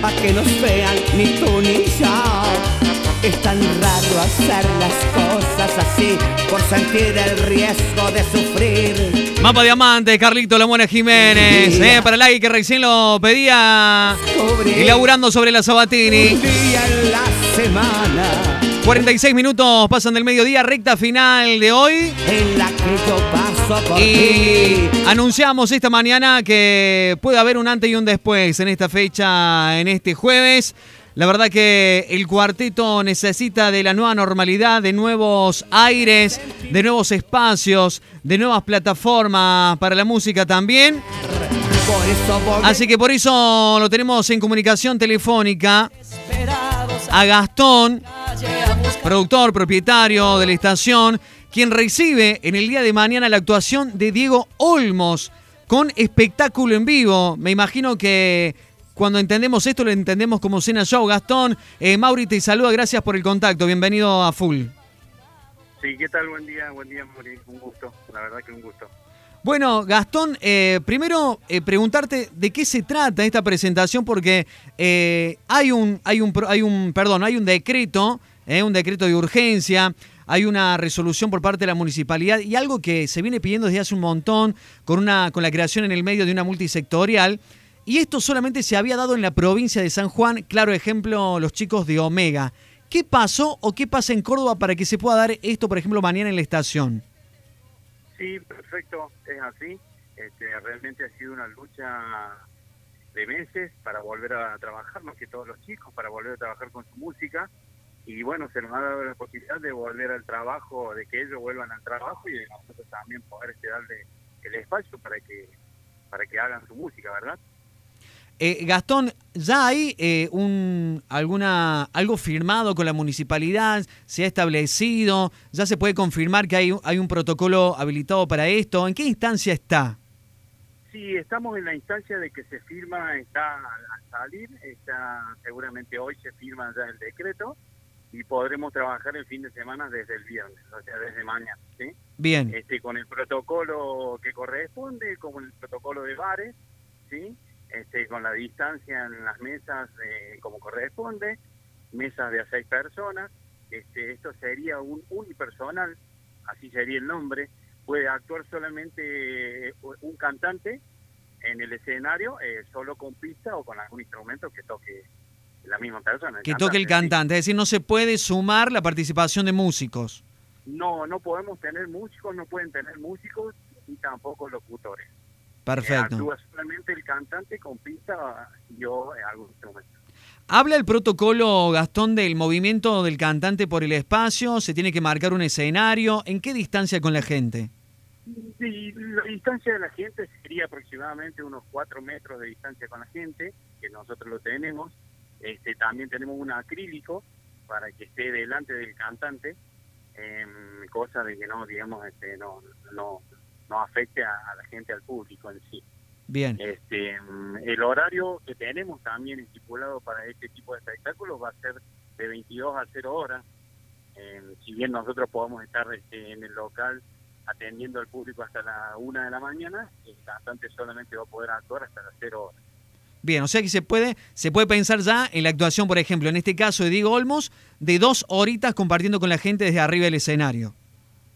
pa' que nos vean ni tú ni yo. Es tan raro hacer las cosas así por sentir el riesgo de sufrir. Mapa Diamante, Carlito La Mona Jiménez, eh, para el like que recién lo pedía y laburando sobre la Sabatini. Un día en la semana 46 minutos pasan del mediodía, recta final de hoy. en la que yo por Y anunciamos esta mañana que puede haber un antes y un después en esta fecha, en este jueves. La verdad que el cuarteto necesita de la nueva normalidad, de nuevos aires, de nuevos espacios, de nuevas plataformas para la música también. Así que por eso lo tenemos en comunicación telefónica a Gastón, productor, propietario de la estación, quien recibe en el día de mañana la actuación de Diego Olmos con espectáculo en vivo. Me imagino que cuando entendemos esto lo entendemos como Cena Show. Gastón, eh, Mauri te saluda, gracias por el contacto, bienvenido a Full. Sí, ¿qué tal? Buen día, buen día, Mauri. Un gusto, la verdad que un gusto. Bueno, Gastón, eh, primero eh, preguntarte de qué se trata esta presentación, porque eh, hay un, hay un, hay un, perdón, hay un decreto, eh, un decreto de urgencia, hay una resolución por parte de la municipalidad y algo que se viene pidiendo desde hace un montón con una, con la creación en el medio de una multisectorial. Y esto solamente se había dado en la provincia de San Juan, claro ejemplo, los chicos de Omega. ¿Qué pasó o qué pasa en Córdoba para que se pueda dar esto, por ejemplo, mañana en la estación? Sí, perfecto, es así. Este, realmente ha sido una lucha de meses para volver a trabajar, más que todos los chicos, para volver a trabajar con su música. Y bueno, se nos ha dado la posibilidad de volver al trabajo, de que ellos vuelvan al trabajo y de nosotros también poder este, darle el espacio para que para que hagan su música, ¿verdad? Eh, Gastón, ¿ya hay eh, un, alguna, algo firmado con la municipalidad? ¿Se ha establecido? ¿Ya se puede confirmar que hay, un- hay un protocolo habilitado para esto? ¿En qué instancia está? Sí, estamos en la instancia de que se firma, está a salir, está seguramente hoy se firma ya el decreto y podremos trabajar el fin de semana desde el viernes, o sea, desde mañana, ¿sí? Bien, Este, con el protocolo que corresponde, como el protocolo de bares, ¿sí? Este, con la distancia en las mesas eh, como corresponde, mesas de a seis personas, este, esto sería un unipersonal, así sería el nombre, puede actuar solamente eh, un cantante en el escenario, eh, solo con pista o con algún instrumento que toque la misma persona. que toque el cantante. Es decir, no se puede sumar la participación de músicos. No, no podemos tener músicos, no pueden tener músicos y tampoco locutores. Eh, Perfecto. actúa solamente el cantante con pista yo eh, algún instrumento. ¿Habla el protocolo, Gastón, del movimiento del cantante por el espacio? ¿Se tiene que marcar un escenario? ¿En qué distancia con la gente? Y la distancia de la gente sería aproximadamente unos cuatro metros de distancia con la gente, que nosotros lo tenemos. Este, también tenemos un acrílico para que esté delante del cantante, em, cosa de que no, digamos, este, no, no, no afecte a, a la gente, al público en sí. Bien. Este, mm, el horario que tenemos también estipulado para este tipo de espectáculos va a ser de 22 a 0 horas. Eh, si bien nosotros podemos estar este, en el local atendiendo al público hasta la 1 de la mañana, el cantante solamente va a poder actuar hasta las 0 horas. Bien, o sea que se puede, se puede pensar ya en la actuación, por ejemplo, en este caso de Diego Olmos, de dos horitas compartiendo con la gente desde arriba del escenario.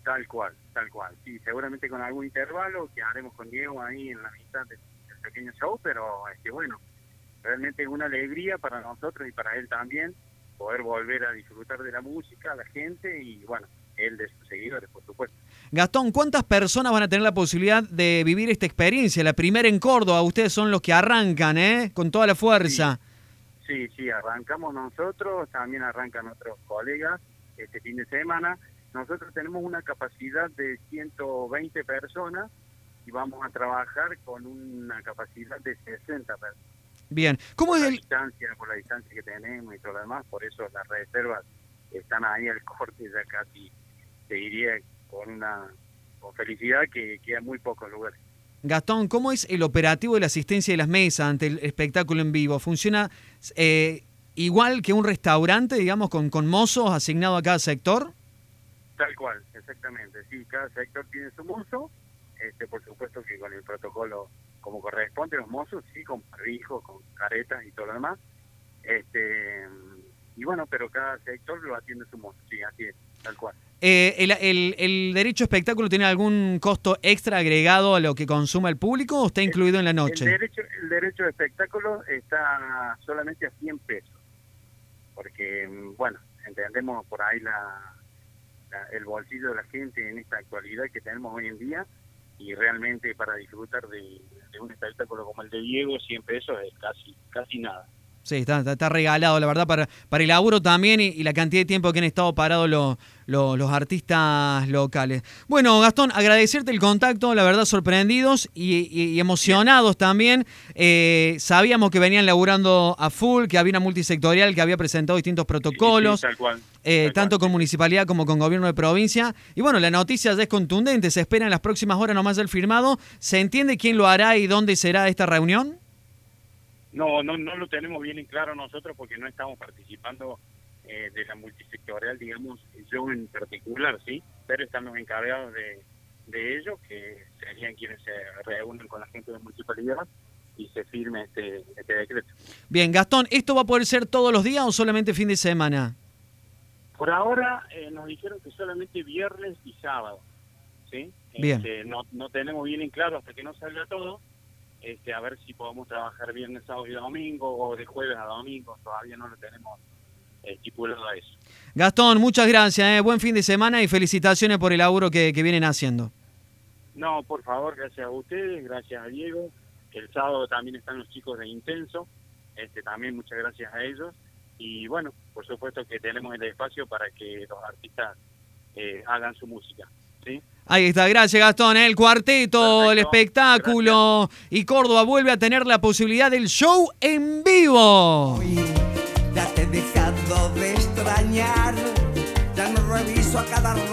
Tal cual, tal cual. Sí, seguramente con algún intervalo que haremos con Diego ahí en la mitad del, pequeño show, pero este, bueno, realmente es una alegría para nosotros y para él también poder volver a disfrutar de la música, la gente y bueno, él de sus seguidores, por supuesto. Gastón, ¿cuántas personas van a tener la posibilidad de vivir esta experiencia? La primera en Córdoba, ustedes son los que arrancan, ¿eh? Con toda la fuerza. Sí, sí, arrancamos nosotros, también arrancan otros colegas este fin de semana. Nosotros tenemos una capacidad de 120 personas y vamos a trabajar con una capacidad de 60 personas. Bien. ¿Cómo es la el, distancia, por la distancia que tenemos y todo lo demás, por eso las reservas están ahí al corte ya casi, te diría, con una con felicidad que queda muy pocos lugares. Gastón, cómo es el operativo de la asistencia de las mesas ante el espectáculo en vivo? ¿Funciona eh, igual que un restaurante, digamos, con, con mozos asignados a cada sector? Tal cual, exactamente. Sí, cada sector tiene su mozo, este, por supuesto que con el protocolo como corresponde, los mozos, sí, con barbijos, con caretas y todo lo demás. Este, y bueno, pero cada sector lo atiende su modo, sí, así es, tal cual. Eh, el, el, el, derecho a espectáculo tiene algún costo extra agregado a lo que consuma el público o está incluido en la noche? El derecho, el derecho de espectáculo está solamente a 100 pesos, porque, mm, bueno, entendemos por ahí la, el bolsillo de la gente en esta actualidad que tenemos hoy en día y realmente para disfrutar de, de un espectáculo como el de Diego, 100 pesos es casi, casi nada. Sí, está, está, regalado, la verdad, para, para el laburo también y, la cantidad de tiempo que han estado parados los artistas locales. Bueno, Gastón, agradecerte el contacto, la verdad, sorprendidos y, emocionados también. Eh, sabíamos que venían laburando a full, que había una multisectorial que había presentado distintos protocolos, eh, tanto con municipalidad como con gobierno de provincia. Y bueno, la noticia ya es contundente, se espera en las próximas horas nomás el firmado. ¿Se entiende quién lo hará y dónde será esta reunión? No, no, no lo tenemos bien en claro nosotros porque no estamos participando eh, de la multisectorial, digamos, yo en particular, sí, pero estamos encargados de, de ello, que serían quienes se reúnen con la gente de municipalidad y se firme este, este decreto. Bien, Gastón, ¿esto va a poder ser todos los días o solamente fin de semana? Por ahora eh, nos dijeron que solamente viernes y sábado, ¿sí? Bien. Este, no, no tenemos bien en claro hasta que no salga todo, este, a ver si podemos trabajar viernes, sábado y domingo o de jueves a domingo, todavía no lo tenemos estipulado a eso. Gastón, muchas gracias, eh. buen fin de semana y felicitaciones por el laburo que, vienen haciendo. No, por favor, gracias a ustedes, gracias a Diego. El sábado también están los chicos de Intenso, este, también muchas gracias a ellos. Y bueno, por supuesto que tenemos el espacio para que los artistas eh, hagan su música. ¿Sí? Ahí está, gracias Gastón, ¿eh? el cuarteto, el espectáculo y Córdoba vuelve a tener la posibilidad del show en vivo. ya te he dejado de extrañar, ya no reviso a cada rato